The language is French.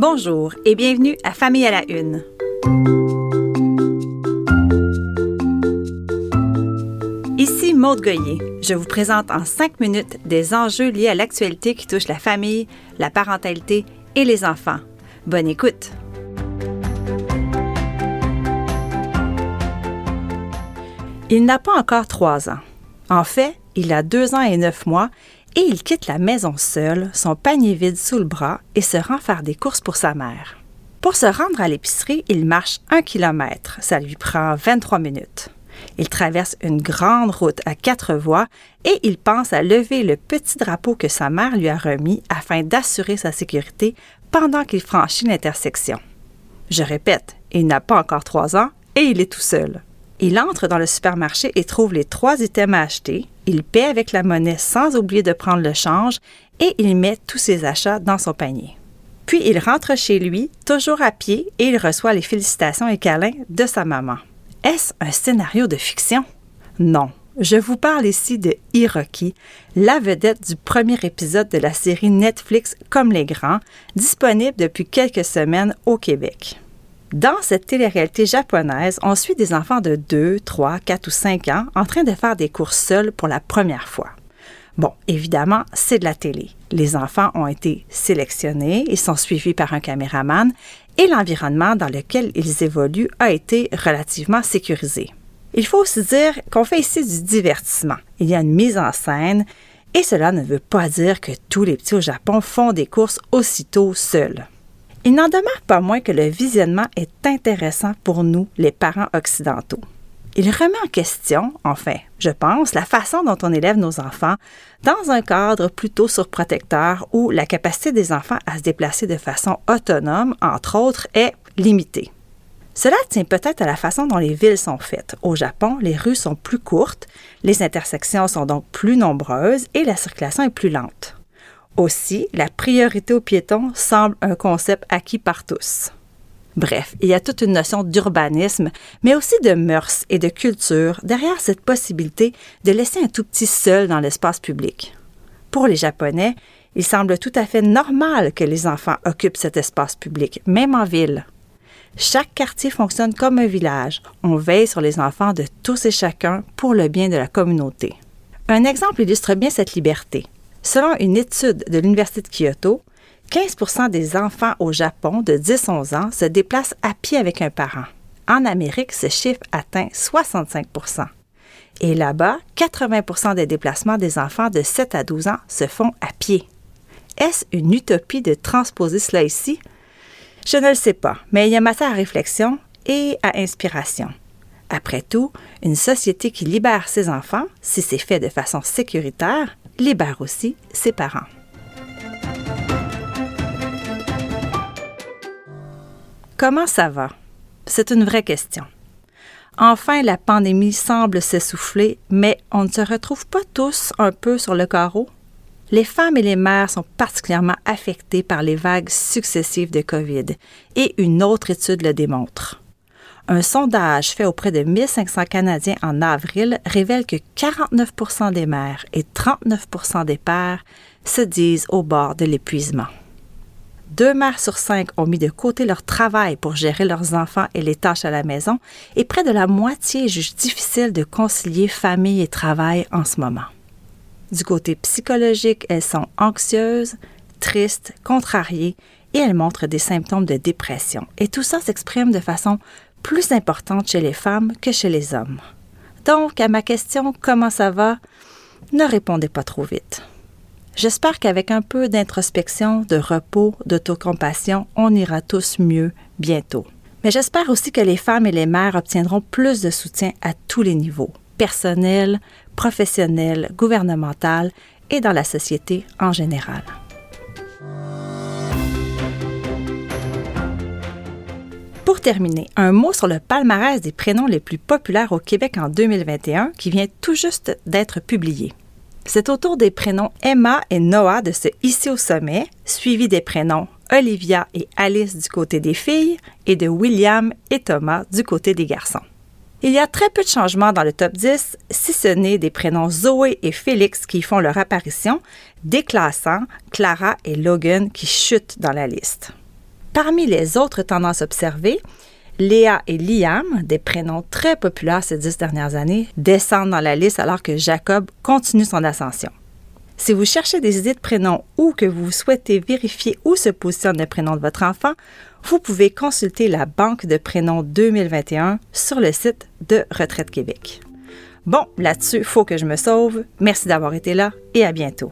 Bonjour et bienvenue à Famille à la Une. Ici Maude Goyer. Je vous présente en cinq minutes des enjeux liés à l'actualité qui touchent la famille, la parentalité et les enfants. Bonne écoute! Il n'a pas encore trois ans. En fait, il a deux ans et neuf mois et il quitte la maison seul, son panier vide sous le bras et se rend faire des courses pour sa mère. Pour se rendre à l'épicerie, il marche un kilomètre. Ça lui prend 23 minutes. Il traverse une grande route à quatre voies et il pense à lever le petit drapeau que sa mère lui a remis afin d'assurer sa sécurité pendant qu'il franchit l'intersection. Je répète, il n'a pas encore trois ans et il est tout seul. Il entre dans le supermarché et trouve les trois items à acheter. Il paie avec la monnaie sans oublier de prendre le change et il met tous ses achats dans son panier. Puis il rentre chez lui, toujours à pied, et il reçoit les félicitations et câlins de sa maman. Est-ce un scénario de fiction? Non. Je vous parle ici de Hiroki, la vedette du premier épisode de la série Netflix Comme les grands, disponible depuis quelques semaines au Québec. Dans cette télé-réalité japonaise, on suit des enfants de 2, 3, 4 ou 5 ans en train de faire des courses seuls pour la première fois. Bon, évidemment, c'est de la télé. Les enfants ont été sélectionnés, ils sont suivis par un caméraman et l'environnement dans lequel ils évoluent a été relativement sécurisé. Il faut aussi dire qu'on fait ici du divertissement. Il y a une mise en scène et cela ne veut pas dire que tous les petits au Japon font des courses aussitôt seuls. Il n'en demeure pas moins que le visionnement est intéressant pour nous, les parents occidentaux. Il remet en question, enfin, je pense, la façon dont on élève nos enfants dans un cadre plutôt surprotecteur où la capacité des enfants à se déplacer de façon autonome, entre autres, est limitée. Cela tient peut-être à la façon dont les villes sont faites. Au Japon, les rues sont plus courtes, les intersections sont donc plus nombreuses et la circulation est plus lente. Aussi, la priorité aux piétons semble un concept acquis par tous. Bref, il y a toute une notion d'urbanisme, mais aussi de mœurs et de culture derrière cette possibilité de laisser un tout petit seul dans l'espace public. Pour les Japonais, il semble tout à fait normal que les enfants occupent cet espace public, même en ville. Chaque quartier fonctionne comme un village. On veille sur les enfants de tous et chacun pour le bien de la communauté. Un exemple illustre bien cette liberté. Selon une étude de l'Université de Kyoto, 15% des enfants au Japon de 10-11 ans se déplacent à pied avec un parent. En Amérique, ce chiffre atteint 65% Et là-bas, 80% des déplacements des enfants de 7 à 12 ans se font à pied. Est-ce une utopie de transposer cela ici? Je ne le sais pas, mais il y a matière à réflexion et à inspiration. Après tout, une société qui libère ses enfants, si c'est fait de façon sécuritaire, libère aussi ses parents. Comment ça va? C'est une vraie question. Enfin, la pandémie semble s'essouffler, mais on ne se retrouve pas tous un peu sur le carreau? Les femmes et les mères sont particulièrement affectées par les vagues successives de COVID, et une autre étude le démontre. Un sondage fait auprès de 1500 Canadiens en avril révèle que 49% des mères et 39% des pères se disent au bord de l'épuisement. Deux mères sur cinq ont mis de côté leur travail pour gérer leurs enfants et les tâches à la maison, et près de la moitié jugent difficile de concilier famille et travail en ce moment. Du côté psychologique, elles sont anxieuses, tristes, contrariées, et elles montrent des symptômes de dépression. Et tout ça s'exprime de façon plus importante chez les femmes que chez les hommes. Donc, à ma question comment ça va, ne répondez pas trop vite. J'espère qu'avec un peu d'introspection, de repos, d'autocompassion, on ira tous mieux bientôt. Mais j'espère aussi que les femmes et les mères obtiendront plus de soutien à tous les niveaux, personnel, professionnel, gouvernemental et dans la société en général. Pour terminer, un mot sur le palmarès des prénoms les plus populaires au Québec en 2021 qui vient tout juste d'être publié. C'est autour des prénoms Emma et Noah de ce Ici au sommet, suivi des prénoms Olivia et Alice du côté des filles et de William et Thomas du côté des garçons. Il y a très peu de changements dans le top 10, si ce n'est des prénoms Zoé et Félix qui font leur apparition, déclassant Clara et Logan qui chutent dans la liste. Parmi les autres tendances observées, Léa et Liam, des prénoms très populaires ces dix dernières années, descendent dans la liste alors que Jacob continue son ascension. Si vous cherchez des idées de prénoms ou que vous souhaitez vérifier où se positionne le prénom de votre enfant, vous pouvez consulter la Banque de prénoms 2021 sur le site de Retraite Québec. Bon, là-dessus, faut que je me sauve. Merci d'avoir été là et à bientôt.